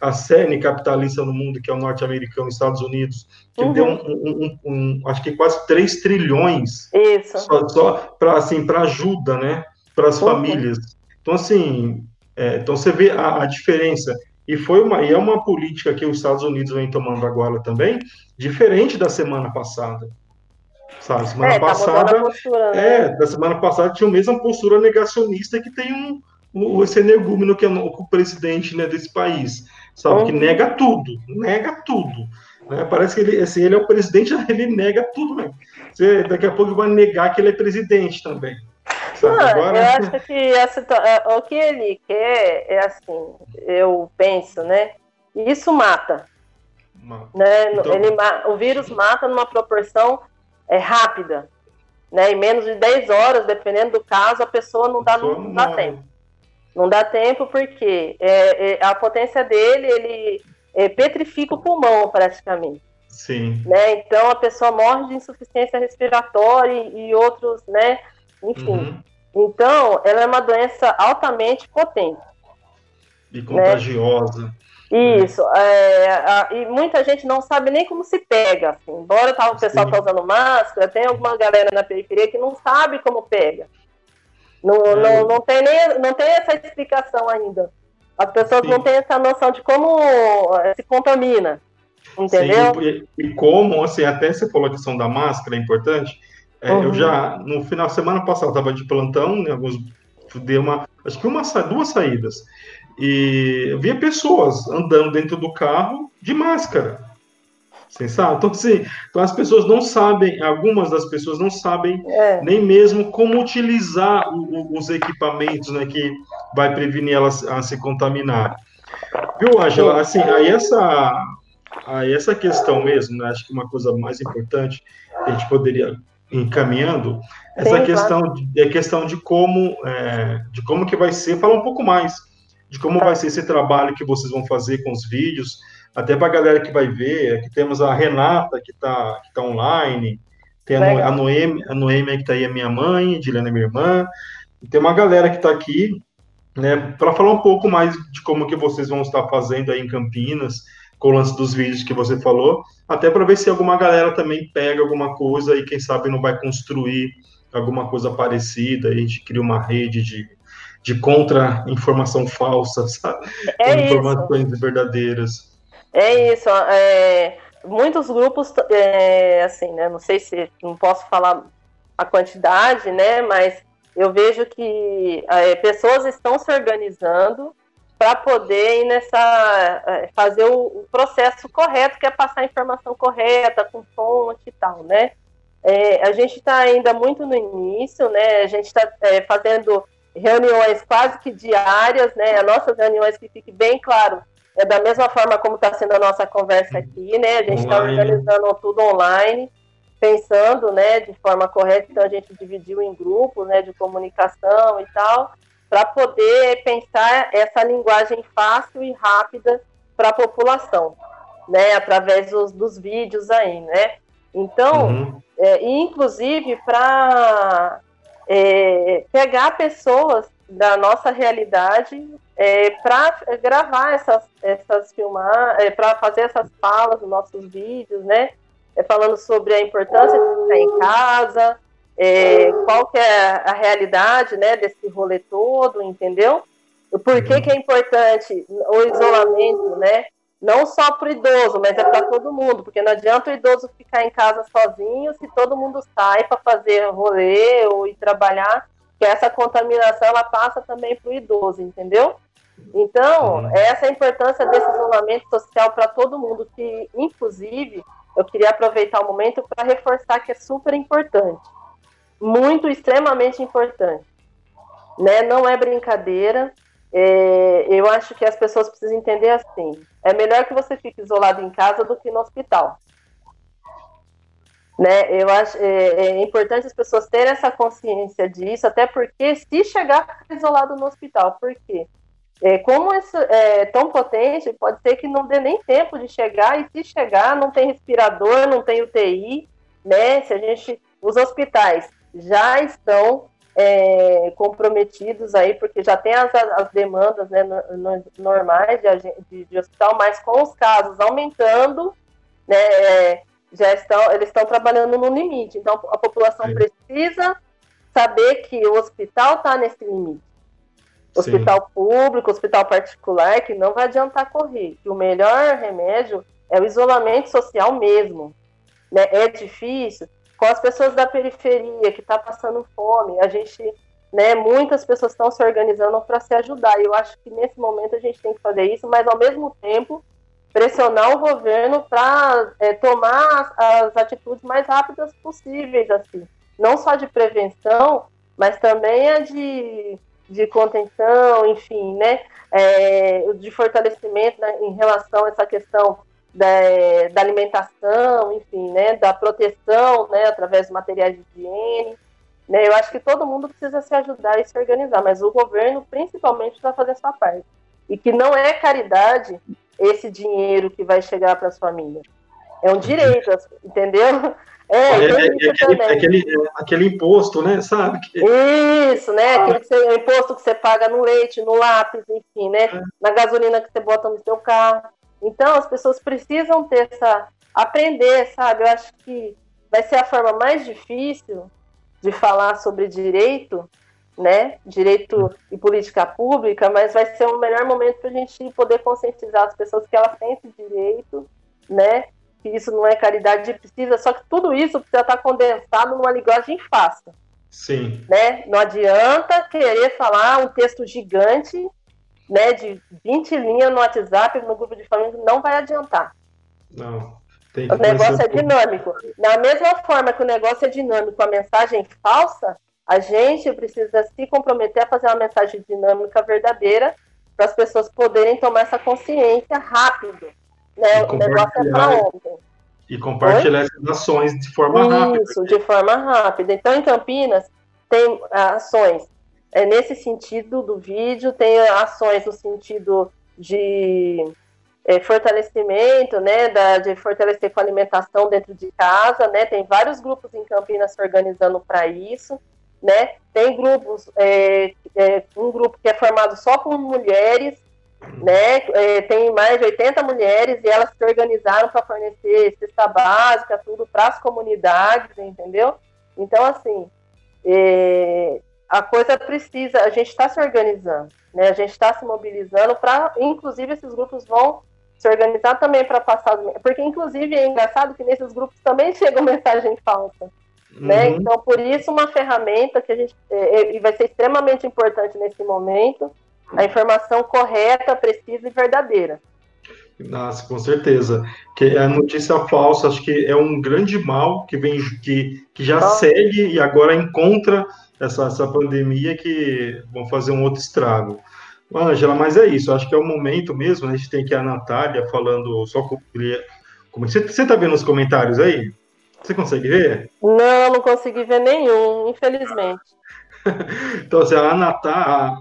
a série capitalista no mundo, que é o norte-americano, Estados Unidos, que uhum. deu um, um, um, acho que quase 3 trilhões Isso. só, só para assim, ajuda né? Para as famílias. Então, assim, é, então você vê a, a, diferença. E foi uma, e é uma política que os Estados Unidos vem tomando agora também, diferente da semana passada. Sabe, semana é, tá passada. Postura, né? É, da semana passada tinha a mesma postura negacionista que tem um, o, esse energúmeno que é o, o presidente né, desse país, sabe? Que uhum. nega tudo, nega tudo. Né? Parece que ele, assim, ele é o presidente, (laughs) ele nega tudo mesmo. Você, daqui a pouco vai negar que ele é presidente também. Não, Agora... Eu acho que é, o que ele quer é assim, eu penso, né? Isso mata. mata. Né? Então... Ele, o vírus mata numa proporção é, rápida. Né? Em menos de 10 horas, dependendo do caso, a pessoa não dá, não dá tempo. Não dá tempo porque é, é, a potência dele, ele é, petrifica o pulmão praticamente. Sim. Né? Então a pessoa morre de insuficiência respiratória e, e outros, né? Enfim. Uhum. Então, ela é uma doença altamente potente. E contagiosa. Né? Isso, é, a, e muita gente não sabe nem como se pega, assim. Embora tá, o pessoal tá usando máscara, tem alguma galera na periferia que não sabe como pega. Não, é. não, não, tem nem, não tem essa explicação ainda. As pessoas Sim. não têm essa noção de como eh, se contamina. Entendeu? Sim, e, e, como, assim, até você falou a questão da máscara, é importante. É, uhum. Eu já, no final de semana passada, estava de plantão, né, alguns, dei uma, acho que uma, duas saídas. E eu via pessoas andando dentro do carro de máscara. Sabe? Então, assim, então as pessoas não sabem, algumas das pessoas não sabem é. nem mesmo como utilizar o, o, os equipamentos né, que vai prevenir elas a se contaminar. Viu, Angela? Assim, aí essa, aí essa questão mesmo, né, acho que uma coisa mais importante que a gente poderia encaminhando essa Sim, questão claro. de, a questão de como é, de como que vai ser falar um pouco mais de como vai ser esse trabalho que vocês vão fazer com os vídeos, até para a galera que vai ver. Aqui temos a Renata, que está que tá online, tem a, Noemi, a Noemi que está aí, a minha mãe, a Dilena, minha irmã, e tem uma galera que está aqui, né, para falar um pouco mais de como que vocês vão estar fazendo aí em Campinas, com o lance dos vídeos que você falou, até para ver se alguma galera também pega alguma coisa e quem sabe não vai construir alguma coisa parecida, a gente cria uma rede de de contra-informação falsa, (laughs) sabe? É informações isso. verdadeiras. É isso. É, muitos grupos, é, assim, né? Não sei se não posso falar a quantidade, né? Mas eu vejo que é, pessoas estão se organizando para poder ir nessa é, fazer o, o, processo correto, que é passar a informação correta, com fonte e tal, né? É, a gente está ainda muito no início, né? A gente está é, fazendo reuniões quase que diárias, né? As nossas reuniões, que fique bem claro, é da mesma forma como está sendo a nossa conversa aqui, né? A gente está organizando tudo online, pensando, né, de forma correta, então a gente dividiu em grupos, né, de comunicação e tal, para poder pensar essa linguagem fácil e rápida para a população, né, através dos, dos, vídeos aí, né? Então, uhum. é, inclusive para é, pegar pessoas da nossa realidade é, para gravar essas, essas filmar, é, para fazer essas falas nos nossos vídeos, né? É, falando sobre a importância de ficar em casa, é, qual que é a realidade né, desse rolê todo, entendeu? Por que, que é importante o isolamento, né? não só para o idoso, mas é para todo mundo, porque não adianta o idoso ficar em casa sozinho se todo mundo sai para fazer rolê ou ir trabalhar, que essa contaminação ela passa também para o idoso, entendeu? Então, uhum. essa é a importância desse isolamento social para todo mundo, que inclusive eu queria aproveitar o momento para reforçar que é super importante, muito, extremamente importante. Né? Não é brincadeira, é, eu acho que as pessoas precisam entender assim: é melhor que você fique isolado em casa do que no hospital. Né? Eu acho é, é importante as pessoas terem essa consciência disso, até porque se chegar isolado no hospital, por quê? É, como isso é tão potente, pode ser que não dê nem tempo de chegar, e se chegar, não tem respirador, não tem UTI, né? Se a gente. Os hospitais já estão é, comprometidos aí, porque já tem as, as demandas né, no, no, normais de, de, de, hospital, mas com os casos aumentando, né, é, já estão, eles estão trabalhando no limite. Então, a população Sim. precisa saber que o hospital está nesse limite. Hospital Sim. público, hospital particular, que não vai adiantar correr. Que o melhor remédio é o isolamento social mesmo. Né? É difícil, com as pessoas da periferia que está passando fome. A gente, né, muitas pessoas estão se organizando para se ajudar. E eu acho que nesse momento a gente tem que fazer isso, mas ao mesmo tempo pressionar o governo para é, tomar as, as, atitudes mais rápidas possíveis, assim, não só de prevenção, mas também a de, de contenção, enfim, né, é, de fortalecimento né, em relação a essa questão da, da, alimentação, enfim, né, da proteção, né, através de materiais de higiene. Né, eu acho que todo mundo precisa se ajudar e se organizar, mas o governo principalmente precisa fazer essa parte. E que não é caridade esse dinheiro que vai chegar para as famílias. É um direito, entendeu? É, é, é, é aquele, aquele, aquele, imposto, né? Sabe? Isso, né? Aquele que você, imposto que você paga no leite, no lápis, enfim, né? É. Na gasolina que você bota no seu carro. Então, as pessoas precisam ter essa. aprender, sabe? Eu acho que vai ser a forma mais difícil de falar sobre direito, né? Direito e política pública, mas vai ser o melhor momento para a gente poder conscientizar as pessoas que elas têm esse direito, né? que isso não é caridade precisa, só que tudo isso precisa estar condensado numa linguagem fácil. Sim. Né? Não adianta querer falar um texto gigante, né, de 20 linhas no WhatsApp, no grupo de família, não vai adiantar. Não. o negócio é dinâmico. Da mesma forma que o negócio é dinâmico, a mensagem falsa, a gente precisa se comprometer a fazer uma mensagem dinâmica verdadeira para as pessoas poderem tomar essa consciência rápido. Né? O negócio é para ontem. E compartilhar Oi? essas ações de forma Isso, rápida. Isso, de forma rápida. Então, em Campinas, tem ações é, nesse sentido do vídeo, tem ações no sentido de é, fortalecimento, né, da, de fortalecer com alimentação dentro de casa, né, tem vários grupos em Campinas se organizando para isso, né, tem grupos, é, é, um grupo que é formado só por mulheres, né? É, tem mais de 80 mulheres e elas se organizaram para fornecer cesta básica, tudo para as comunidades, entendeu? Então, assim, é, a coisa precisa, a gente está se organizando, né? A gente está se mobilizando para, inclusive, esses grupos vão se organizar também para passar, porque inclusive é engraçado que nesses grupos também (laughs) chega mensagem falsa. Né? Uhum. Então, por isso, uma ferramenta que a gente é, é vai ser extremamente importante nesse momento a informação correta, precisa e verdadeira. Nossa, com certeza. Que a notícia falsa, acho que é um grande mal que vem, que, que já segue e agora encontra essa, essa pandemia que vão fazer um outro estrago. Ângela, mas é isso, acho que é o momento mesmo, né? a gente tem aqui a Natália falando só com. Como, você está vendo os comentários aí? Você consegue ver? Não, não consegui ver nenhum, infelizmente. (laughs) então, assim, a Natália,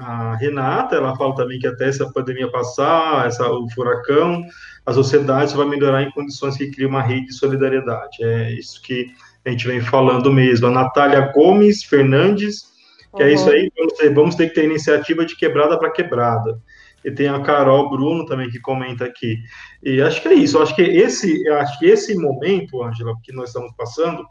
a Renata, ela fala também que até essa pandemia passar, essa, o furacão, a sociedade vai melhorar em condições que cria uma rede de solidariedade. É isso que a gente vem falando mesmo. A Natália Gomes Fernandes, que uhum. é isso aí, vamos ter, vamos ter que ter iniciativa de quebrada para quebrada. E tem a Carol Bruno também que comenta aqui. E acho que é isso. Acho que esse, acho que esse momento, Angela, que nós estamos passando,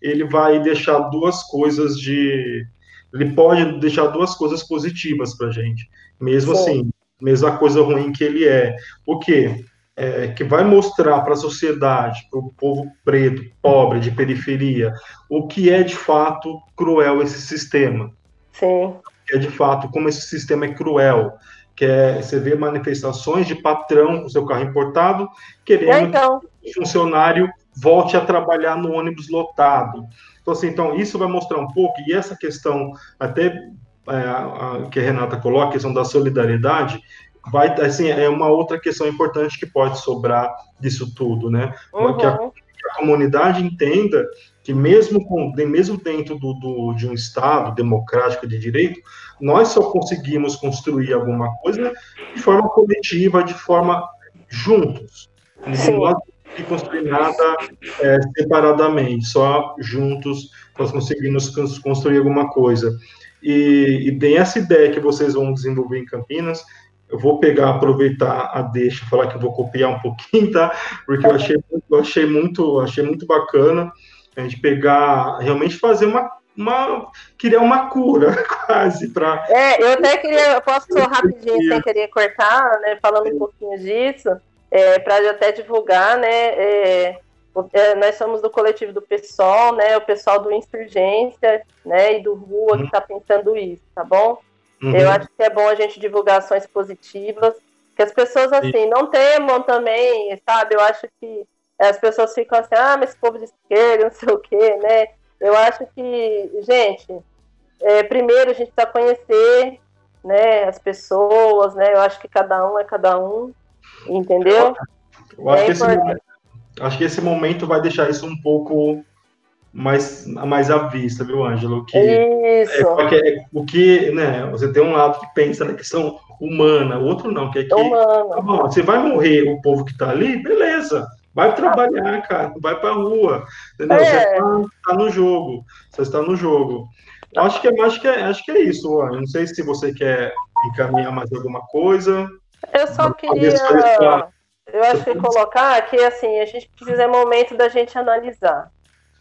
ele vai deixar duas coisas de ele pode deixar duas coisas positivas para a gente, mesmo Sim. assim, mesmo a coisa ruim que ele é. O quê? É, que vai mostrar para a sociedade, para o povo preto, pobre, de periferia, o que é de fato cruel esse sistema. Sim. Que é de fato como esse sistema é cruel. Que é, você vê manifestações de patrão com seu carro importado querendo então. que o funcionário volte a trabalhar no ônibus lotado. Então, assim, então, isso vai mostrar um pouco, e essa questão, até é, a, que a Renata coloca, a questão da solidariedade, vai, assim, é uma outra questão importante que pode sobrar disso tudo, né? Uhum. Que, a, que, a, comunidade entenda que mesmo, com, mesmo dentro do, do, de um Estado democrático de direito, nós só conseguimos construir alguma coisa de forma coletiva, de forma juntos. Sim. Nós que construir nada é, separadamente, só juntos nós conseguimos construir alguma coisa. E, e tem essa ideia que vocês vão desenvolver em Campinas, eu vou pegar, aproveitar a deixa, falar que eu vou copiar um pouquinho, tá? Porque eu achei, eu achei muito, achei muito bacana a gente pegar, realmente fazer uma, uma criar uma cura (laughs) quase para. É, eu até queria, eu posso rapidinho sem querer cortar, né? Falando um pouquinho disso é, para até divulgar, né? É, é, nós somos do coletivo do PSOL, né? O pessoal do Insurgência, né? E do Rua que está pensando isso, tá bom? Uhum. Eu acho que é bom a gente divulgar ações positivas, que as pessoas assim não temam também, sabe? Eu acho que as pessoas ficam assim, ah, mas esse povo de esquerda, (laughs) não sei o quê, né? Eu acho que, gente, é, primeiro a gente precisa conhecer, né? As pessoas, né? Eu acho que cada um é cada um. Entendeu? Eu acho, é que esse acho que esse momento vai deixar isso um pouco mais, mais à vista, viu, Ângelo? Que isso. É, é, o que, né, você tem um lado que pensa na questão humana, o outro não, que é que humana. Tá bom, você vai morrer o povo que está ali, beleza. Vai trabalhar, cara, vai pra rua, entendeu? É. Você está tá no jogo, você está no jogo. Acho que, é, acho, que é, acho que é isso, Luan. Não sei se você quer encaminhar mais alguma coisa. Eu só queria. Eu acho que colocar que assim, a gente precisa é momento da gente analisar,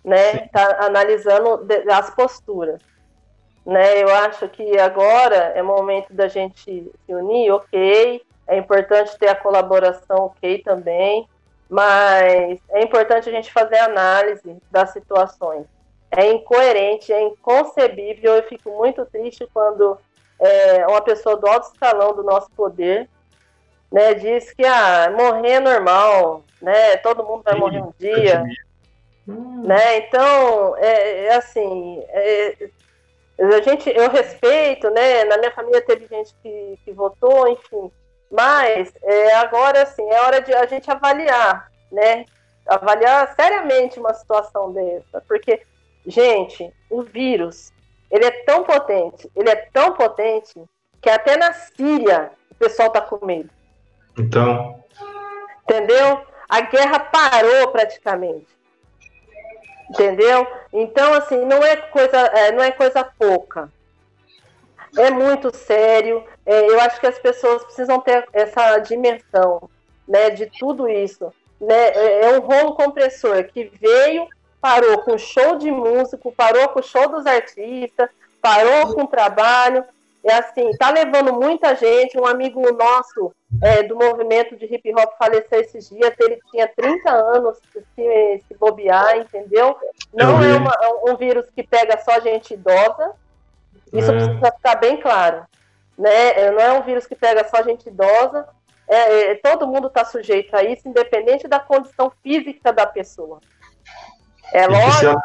né? Tá analisando as posturas. Né? Eu acho que agora é momento da gente se unir, ok. É importante ter a colaboração, ok, também. Mas é importante a gente fazer análise das situações é incoerente, é inconcebível. Eu fico muito triste quando é, uma pessoa do alto escalão do nosso poder né, diz que ah, morrer é normal, né, todo mundo vai morrer um dia. Hum. Né? Então, é, é assim, é, a gente, eu respeito, né? Na minha família teve gente que, que votou, enfim. Mas é, agora, assim, é hora de a gente avaliar, né? Avaliar seriamente uma situação dessa, porque Gente, o vírus, ele é tão potente, ele é tão potente que até na Síria o pessoal tá com medo. Então. Entendeu? A guerra parou praticamente. Entendeu? Então, assim, não é coisa, é, não é coisa pouca. É muito sério. É, eu acho que as pessoas precisam ter essa dimensão né, de tudo isso. Né? É, é um rolo compressor que veio parou com show de músico, parou com show dos artistas, parou com trabalho. É assim, tá levando muita gente. Um amigo nosso é, do movimento de hip hop faleceu esses dias. Ele tinha 30 anos se, se bobear, entendeu? Não é uma, um vírus que pega só gente idosa. Isso é. precisa ficar bem claro. Né? Não é um vírus que pega só gente idosa. É, é, todo mundo está sujeito a isso, independente da condição física da pessoa. É lógico.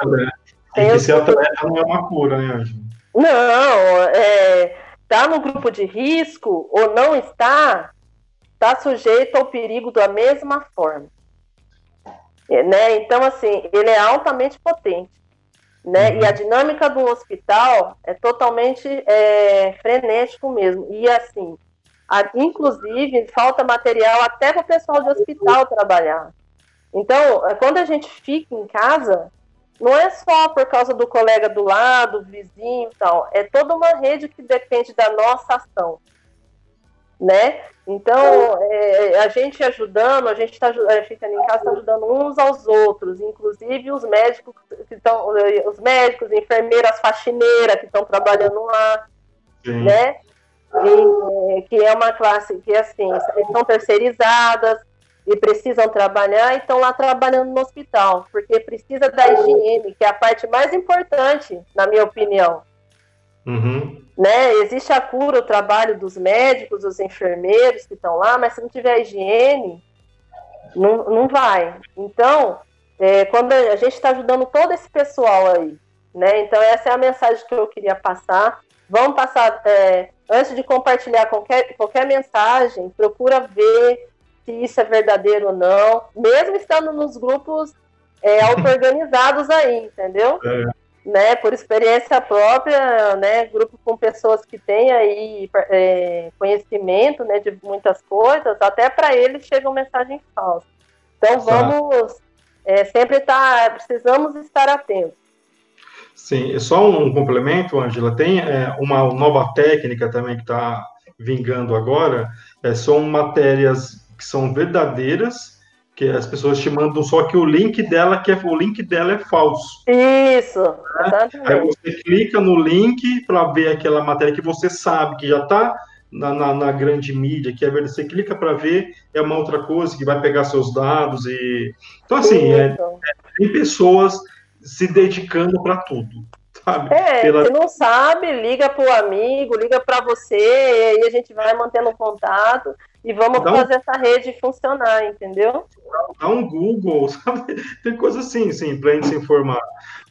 Tem que ser atleta não é uma cura, né, Ângelo? Não, é, tá no grupo de risco ou não está, está sujeito ao perigo da mesma forma. É, né? Então, assim, ele é altamente potente. Né? Uhum. E a dinâmica do hospital é totalmente é, frenético mesmo. E assim, a, inclusive, falta material até para o pessoal de hospital trabalhar. Então, é, quando a gente fica em casa, não é só por causa do colega do lado, vizinho e tal, é toda uma rede que depende da nossa ação, né? Então, é, a gente ajudando, a gente está ficando em casa tá ajudando uns aos outros, inclusive os médicos que estão, os médicos, enfermeiras, faxineiras que estão trabalhando lá, Sim. né? E, que é uma classe que assim, são terceirizadas, e precisam trabalhar e estão lá trabalhando no hospital, porque precisa da higiene, que é a parte mais importante, na minha opinião. Uhum. Né? Existe a cura, o trabalho dos médicos, dos enfermeiros que estão lá, mas se não tiver higiene, não, não vai. Então, é, quando a gente está ajudando todo esse pessoal aí, né? Então, essa é a mensagem que eu queria passar. Vamos passar, é, antes de compartilhar qualquer, qualquer mensagem, procura ver se isso é verdadeiro ou não, mesmo estando nos grupos é, auto-organizados aí, entendeu? É. Né, por experiência própria, né, grupo com pessoas que têm aí é, conhecimento, né, de muitas coisas, até para eles chegam mensagens falsas. Então vamos é, sempre estar, tá, precisamos estar atentos. Sim, só um complemento, Angela, tem é, uma nova técnica também que está vingando agora, é, são matérias que são verdadeiras, que as pessoas te mandam só que o link dela que é o link dela é falso. Isso. Né? Aí você clica no link para ver aquela matéria que você sabe que já está na, na, na, grande mídia, que é verdade, você clica para ver, é uma outra coisa que vai pegar seus dados e então assim é, é, tem pessoas se dedicando para tudo. Sabe? É, Pela... se não sabe, liga para o amigo, liga para você, e aí a gente vai mantendo contato e vamos Dá fazer um... essa rede funcionar, entendeu? Dá um Google, (laughs) sabe? Tem coisa assim, sim, para a gente se informar.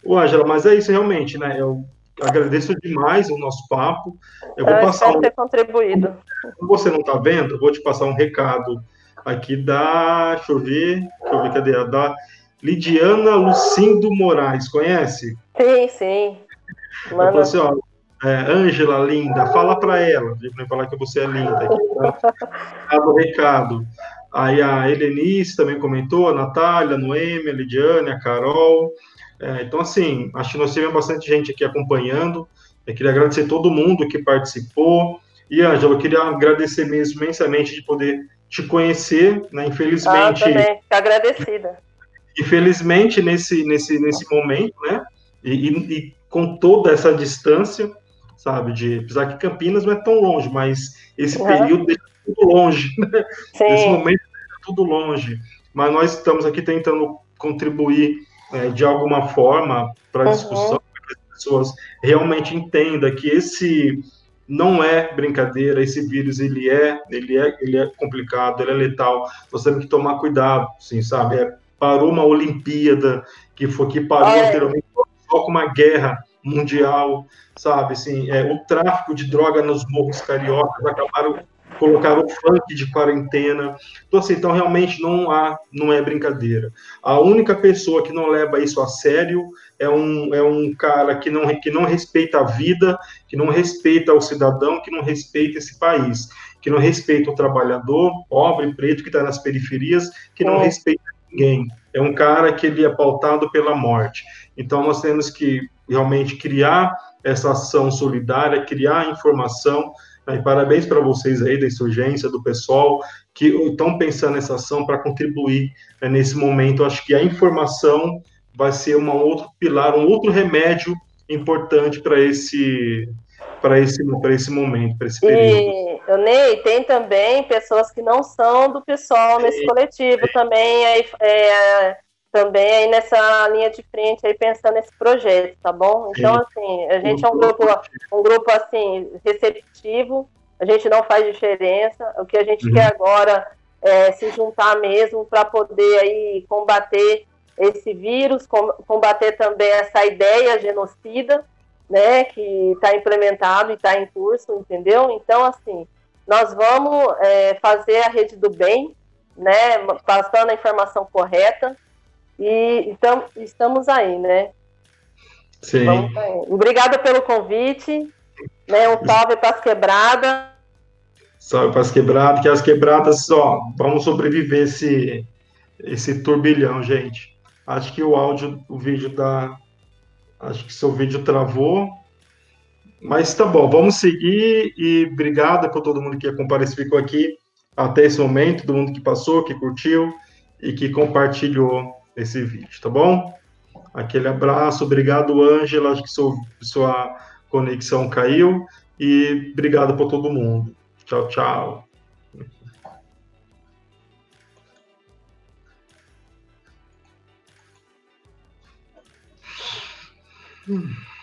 Ô, Angela, mas é isso realmente, né? Eu agradeço demais o nosso papo. Eu vou eu passar. Um... ter contribuído. Como você não está vendo, eu vou te passar um recado aqui da. Deixa eu ver, deixa eu ver, cadê? Da Lidiana Lucindo Moraes, conhece? Sim, sim. Mano. Eu assim, ó, é, Ângela, linda, fala para ela, para falar que você é linda. Aqui, (laughs) tá? recado. Aí a Helenice também comentou, a Natália, a Noemi, a Lidiane, a Carol. É, então, assim, acho que nós tivemos bastante gente aqui acompanhando. Eu queria agradecer todo mundo que participou. E, Ângela, eu queria agradecer mesmo imensamente de poder te conhecer, né? Infelizmente. Ah, também, agradecida. Infelizmente, nesse, nesse, nesse momento, né? E, e, e, com toda essa distância, sabe? De, apesar que Campinas não é tão longe, mas esse uhum. período deixa tudo longe, né? Sim. Nesse momento deixa tudo longe. Mas nós estamos aqui tentando contribuir é, de alguma forma para a uhum. discussão, para que as pessoas realmente entendam que esse não é brincadeira, esse vírus ele é, ele é, ele é complicado, ele é letal. Nós temos que tomar cuidado, sim, sabe? É, parou uma Olimpíada que foi que parou é. anteriormente só com uma guerra mundial, sabe? Assim, é, o tráfico de droga nos morros cariocas acabaram colocar o funk de quarentena. Então, assim, então realmente não há, não é brincadeira. A única pessoa que não leva isso a sério é um, é um cara que não, que não respeita a vida, que não respeita o cidadão, que não respeita esse país, que não respeita o trabalhador, pobre, preto, que está nas periferias, que não é. respeita ninguém. É um cara que ele é pautado pela morte. Então, nós temos que realmente criar essa ação solidária, criar informação, e parabéns para vocês aí da insurgência, do pessoal que estão pensando nessa ação para contribuir né, nesse momento. Acho que a informação vai ser um outro pilar, um outro remédio importante para esse para esse para esse momento, para esse período. E, Ney, tem também pessoas que não são do pessoal nesse coletivo também é, é, também aí nessa linha de frente aí pensando nesse projeto, tá bom? Então, Sim. assim, a gente é um grupo, um grupo assim, receptivo, a gente não faz diferença. O que a gente uhum. quer agora é se juntar mesmo para poder aí combater esse vírus, combater também essa ideia genocida, né, que está implementado e está em curso, entendeu? Então, assim, nós vamos é, fazer a rede do bem, né, passando a informação correta, e então, estamos aí, né? Sim. Obrigada pelo convite. Né? Um salve para as quebradas. Salve para as quebradas, que as quebradas só vamos sobreviver esse, esse turbilhão, gente. Acho que o áudio, o vídeo da. Acho que seu vídeo travou. Mas tá bom, vamos seguir e obrigado por todo mundo que compareceu ficou aqui até esse momento, todo mundo que passou, que curtiu e que compartilhou esse vídeo, tá bom? Aquele abraço, obrigado, Ângela, acho que sua, sua conexão caiu, e obrigado por todo mundo. Tchau, tchau. Hum.